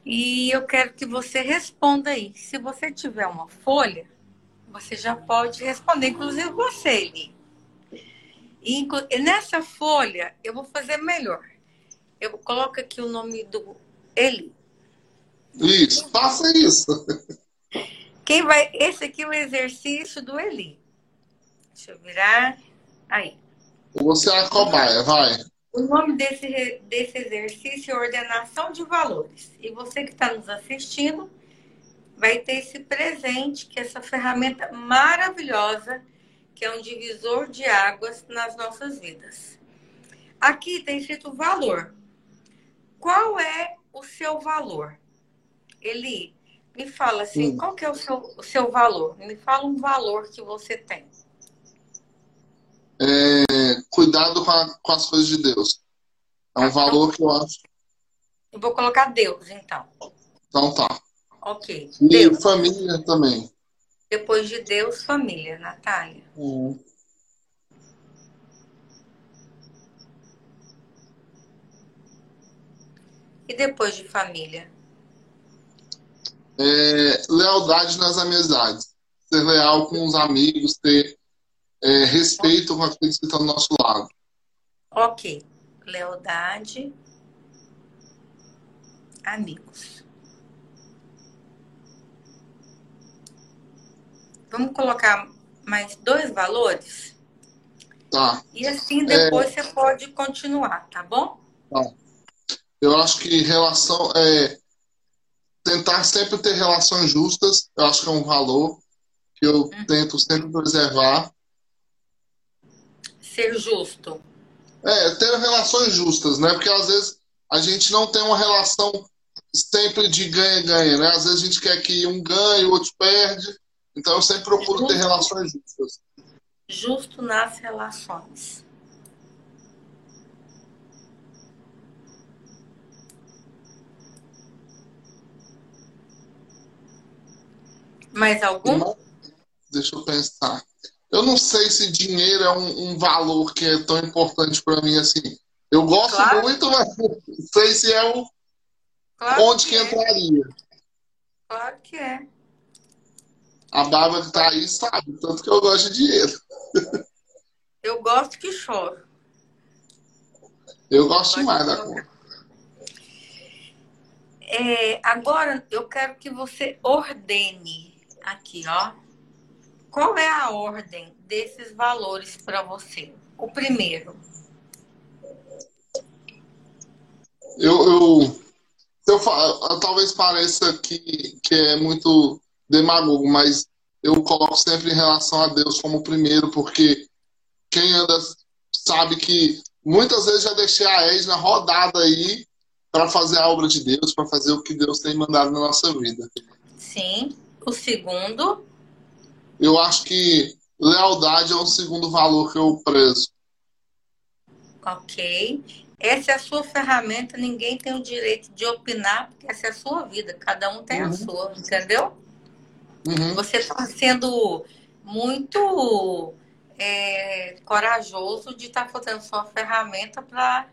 [SPEAKER 2] E eu quero que você responda aí. Se você tiver uma folha, você já pode responder, inclusive você, Eli. E nessa folha, eu vou fazer melhor. Eu coloco aqui o nome do Eli.
[SPEAKER 1] Isso, faça isso.
[SPEAKER 2] Quem vai. Esse aqui é o exercício do Eli. Deixa eu virar. Aí.
[SPEAKER 1] Você é a cobaia, vai.
[SPEAKER 2] O nome desse, desse exercício é ordenação de valores. E você que está nos assistindo vai ter esse presente, que é essa ferramenta maravilhosa, que é um divisor de águas nas nossas vidas. Aqui tem escrito valor. Qual é o seu valor? Eli, me fala assim, hum. qual que é o seu, o seu valor? Me fala um valor que você tem
[SPEAKER 1] é, cuidado com, a, com, as coisas de Deus. É um valor que eu acho.
[SPEAKER 2] Eu vou colocar Deus, então.
[SPEAKER 1] Então tá.
[SPEAKER 2] Ok.
[SPEAKER 1] E Deus. família também.
[SPEAKER 2] Depois de Deus, família, Natália. Hum. E depois de família?
[SPEAKER 1] É, lealdade nas amizades. Ser leal com os amigos, ter é, respeito com aqueles que estão do nosso lado.
[SPEAKER 2] Ok. Lealdade, amigos. Vamos colocar mais dois valores?
[SPEAKER 1] Tá.
[SPEAKER 2] E assim depois é... você pode continuar, tá bom?
[SPEAKER 1] Tá. Eu acho que relação é tentar sempre ter relações justas, eu acho que é um valor que eu uhum. tento sempre preservar
[SPEAKER 2] ser justo?
[SPEAKER 1] É, ter relações justas, né? Porque às vezes a gente não tem uma relação sempre de ganha-ganha, né? Às vezes a gente quer que um ganhe, o outro perde. Então eu sempre procuro justo, ter relações justas.
[SPEAKER 2] Justo nas relações. Mais algum?
[SPEAKER 1] Deixa eu pensar. Eu não sei se dinheiro é um, um valor que é tão importante para mim assim. Eu gosto claro. muito, mas não sei se é o claro onde que, que é. entraria.
[SPEAKER 2] Claro que é.
[SPEAKER 1] A Bárbara que tá aí sabe, tanto que eu gosto de dinheiro.
[SPEAKER 2] Eu gosto que choro.
[SPEAKER 1] Eu gosto mais da conta.
[SPEAKER 2] É, agora eu quero que você ordene aqui, ó. Qual é a ordem desses valores para você? O primeiro.
[SPEAKER 1] Eu, eu, eu, talvez pareça que, que é muito demagogo, mas eu coloco sempre em relação a Deus como primeiro, porque quem anda sabe que muitas vezes já deixei a ex na rodada aí para fazer a obra de Deus, para fazer o que Deus tem mandado na nossa vida.
[SPEAKER 2] Sim. O segundo?
[SPEAKER 1] Eu acho que lealdade é o segundo valor que eu prezo.
[SPEAKER 2] Ok. Essa é a sua ferramenta, ninguém tem o direito de opinar, porque essa é a sua vida, cada um tem uhum. a sua, entendeu? Uhum. Você está sendo muito é, corajoso de estar tá fazendo sua ferramenta para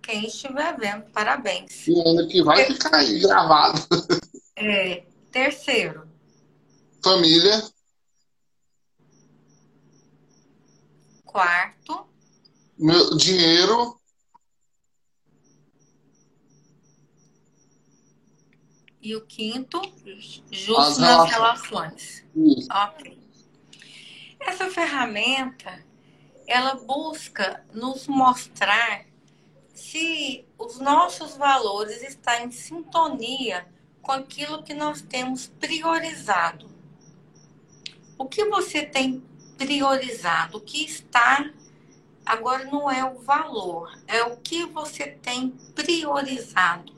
[SPEAKER 2] quem estiver vendo. Parabéns.
[SPEAKER 1] E ainda que vai ficar aí gravado. <laughs>
[SPEAKER 2] É, terceiro.
[SPEAKER 1] Família.
[SPEAKER 2] Quarto.
[SPEAKER 1] Meu dinheiro.
[SPEAKER 2] E o quinto, justo As nas relações. Isso. Ok. Essa ferramenta, ela busca nos mostrar se os nossos valores estão em sintonia com aquilo que nós temos priorizado. O que você tem priorizado, o que está agora não é o valor, é o que você tem priorizado,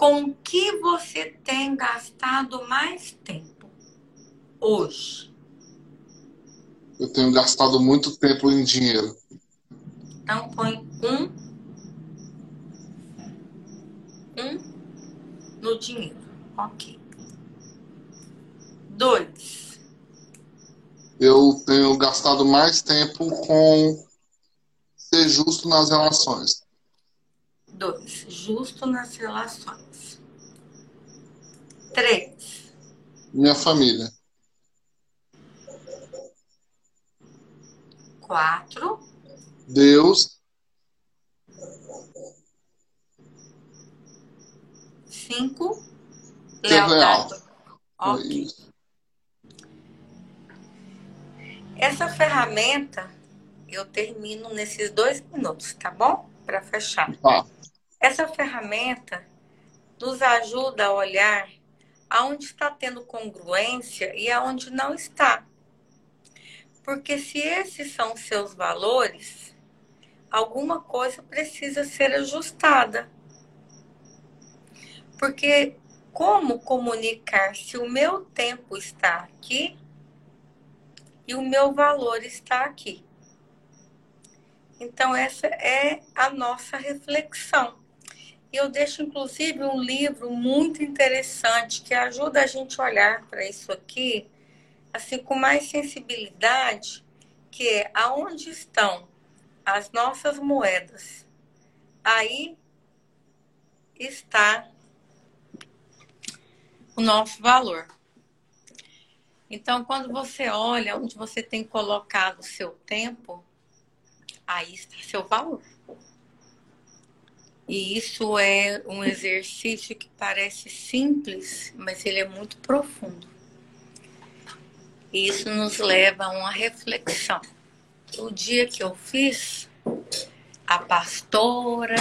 [SPEAKER 2] com o que você tem gastado mais tempo hoje.
[SPEAKER 1] Eu tenho gastado muito tempo em dinheiro.
[SPEAKER 2] Então põe um, um no dinheiro, ok. Dois.
[SPEAKER 1] Eu tenho gastado mais tempo com ser justo nas relações.
[SPEAKER 2] Dois. Justo nas relações. Três.
[SPEAKER 1] Minha família.
[SPEAKER 2] quatro.
[SPEAKER 1] Deus.
[SPEAKER 2] Cinco. Lealdade. Ok. Essa ferramenta eu termino nesses dois minutos, tá bom? Para fechar.
[SPEAKER 1] Tá.
[SPEAKER 2] Essa ferramenta nos ajuda a olhar aonde está tendo congruência e aonde não está. Porque se esses são seus valores, alguma coisa precisa ser ajustada. Porque como comunicar se o meu tempo está aqui e o meu valor está aqui? Então, essa é a nossa reflexão. E eu deixo, inclusive, um livro muito interessante que ajuda a gente a olhar para isso aqui assim com mais sensibilidade, que é aonde estão as nossas moedas. Aí está o nosso valor. Então, quando você olha onde você tem colocado o seu tempo, aí está seu valor. E isso é um exercício que parece simples, mas ele é muito profundo. E isso nos leva a uma reflexão. O dia que eu fiz, a pastora,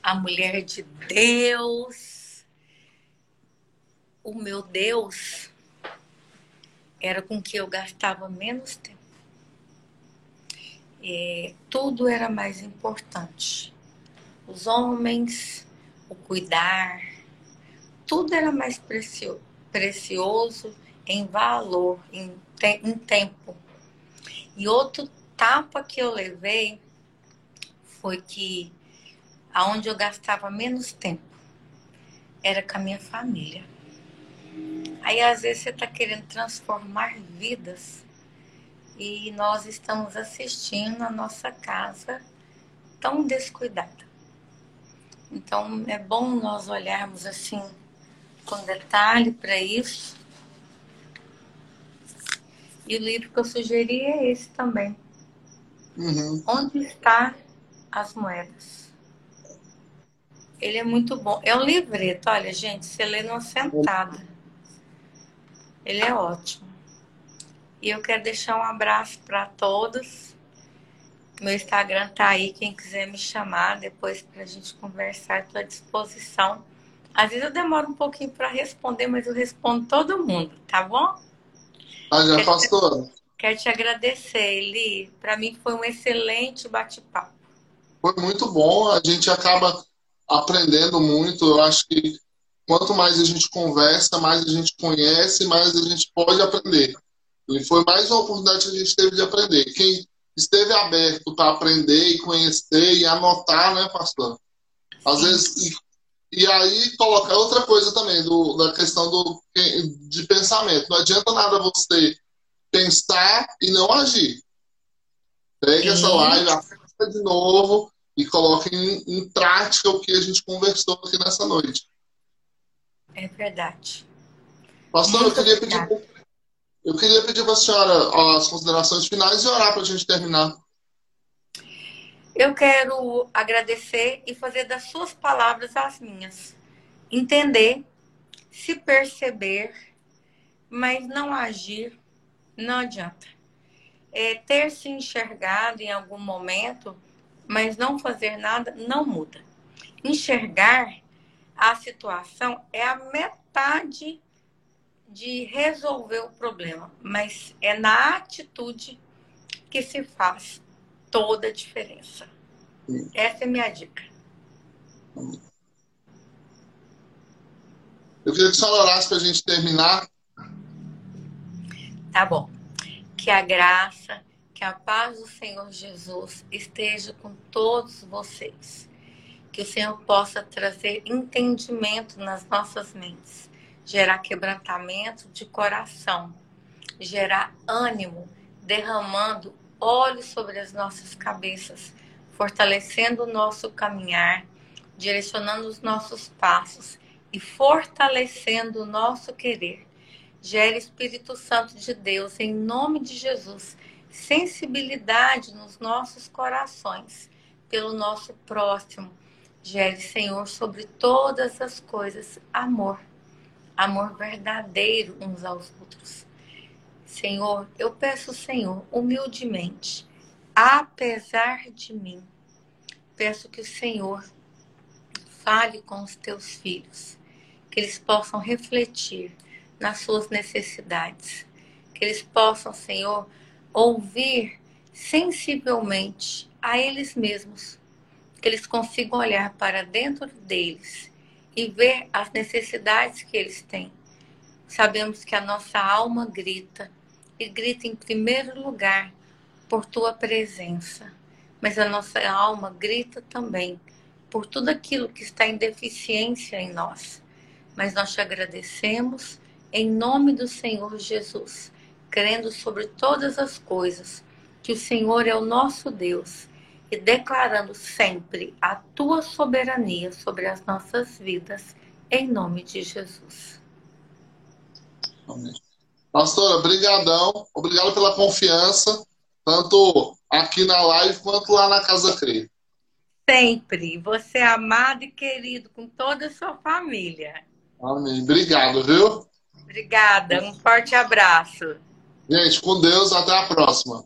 [SPEAKER 2] a mulher de Deus, o meu Deus era com que eu gastava menos tempo. E tudo era mais importante. Os homens, o cuidar, tudo era mais precio, precioso em valor, em, te, em tempo. E outro tapa que eu levei foi que aonde eu gastava menos tempo era com a minha família. Aí às vezes você está querendo transformar vidas e nós estamos assistindo a nossa casa tão descuidada. Então é bom nós olharmos assim com detalhe para isso. E o livro que eu sugeri é esse também. Uhum. Onde está as moedas? Ele é muito bom. É um livreto, olha, gente, você lê numa sentada. Ele é ótimo. E eu quero deixar um abraço para todos. Meu Instagram tá aí, quem quiser me chamar depois para a gente conversar, estou à disposição. Às vezes eu demoro um pouquinho para responder, mas eu respondo todo mundo, tá bom?
[SPEAKER 1] Ah, já pastor.
[SPEAKER 2] Quero te agradecer, Eli. Para mim foi um excelente bate-papo.
[SPEAKER 1] Foi muito bom. A gente acaba aprendendo muito. Eu acho que quanto mais a gente conversa, mais a gente conhece, mais a gente pode aprender. E foi mais uma oportunidade que a gente teve de aprender. Quem esteve aberto para aprender e conhecer e anotar, né, pastor? Às vezes. E, e, aí colocar outra coisa também, do, da questão do, de pensamento. Não adianta nada você pensar e não agir. Pegue essa live, assista de novo e coloque em, em prática o que a gente conversou aqui nessa noite.
[SPEAKER 2] É verdade.
[SPEAKER 1] Pastor, Muito eu queria pedir eu queria pedir para a senhora as considerações finais e orar para a gente terminar.
[SPEAKER 2] Eu quero agradecer e fazer das suas palavras as minhas. Entender, se perceber, mas não agir, não adianta. É, ter se enxergado em algum momento, mas não fazer nada, não muda. Enxergar a situação é a metade de resolver o problema, mas é na atitude que se faz toda a diferença. Essa é minha dica.
[SPEAKER 1] Eu queria que a senhora orasse para a gente terminar.
[SPEAKER 2] Tá bom. Que a graça, que a paz do Senhor Jesus esteja com todos vocês. Que o Senhor possa trazer entendimento nas nossas mentes gerar quebrantamento de coração, gerar ânimo, derramando óleo sobre as nossas cabeças, fortalecendo o nosso caminhar, direcionando os nossos passos e fortalecendo o nosso querer. Gere Espírito Santo de Deus, em nome de Jesus, sensibilidade nos nossos corações pelo nosso próximo. Gere, Senhor, sobre todas as coisas, amor amor verdadeiro uns aos outros. Senhor, eu peço, Senhor, humildemente, apesar de mim, peço que o Senhor fale com os teus filhos, que eles possam refletir nas suas necessidades, que eles possam, Senhor, ouvir sensivelmente a eles mesmos, que eles consigam olhar para dentro deles e ver as necessidades que eles têm. Sabemos que a nossa alma grita e grita em primeiro lugar por tua presença, mas a nossa alma grita também por tudo aquilo que está em deficiência em nós. Mas nós te agradecemos em nome do Senhor Jesus, crendo sobre todas as coisas que o Senhor é o nosso Deus e declarando sempre a tua soberania sobre as nossas vidas, em nome de Jesus.
[SPEAKER 1] Amém. Pastora, brigadão. Obrigado pela confiança, tanto aqui na live quanto lá na Casa Crer.
[SPEAKER 2] Sempre. Você é amado e querido com toda a sua família.
[SPEAKER 1] Amém. Obrigado, viu?
[SPEAKER 2] Obrigada. Um forte abraço.
[SPEAKER 1] Gente, com Deus. Até a próxima.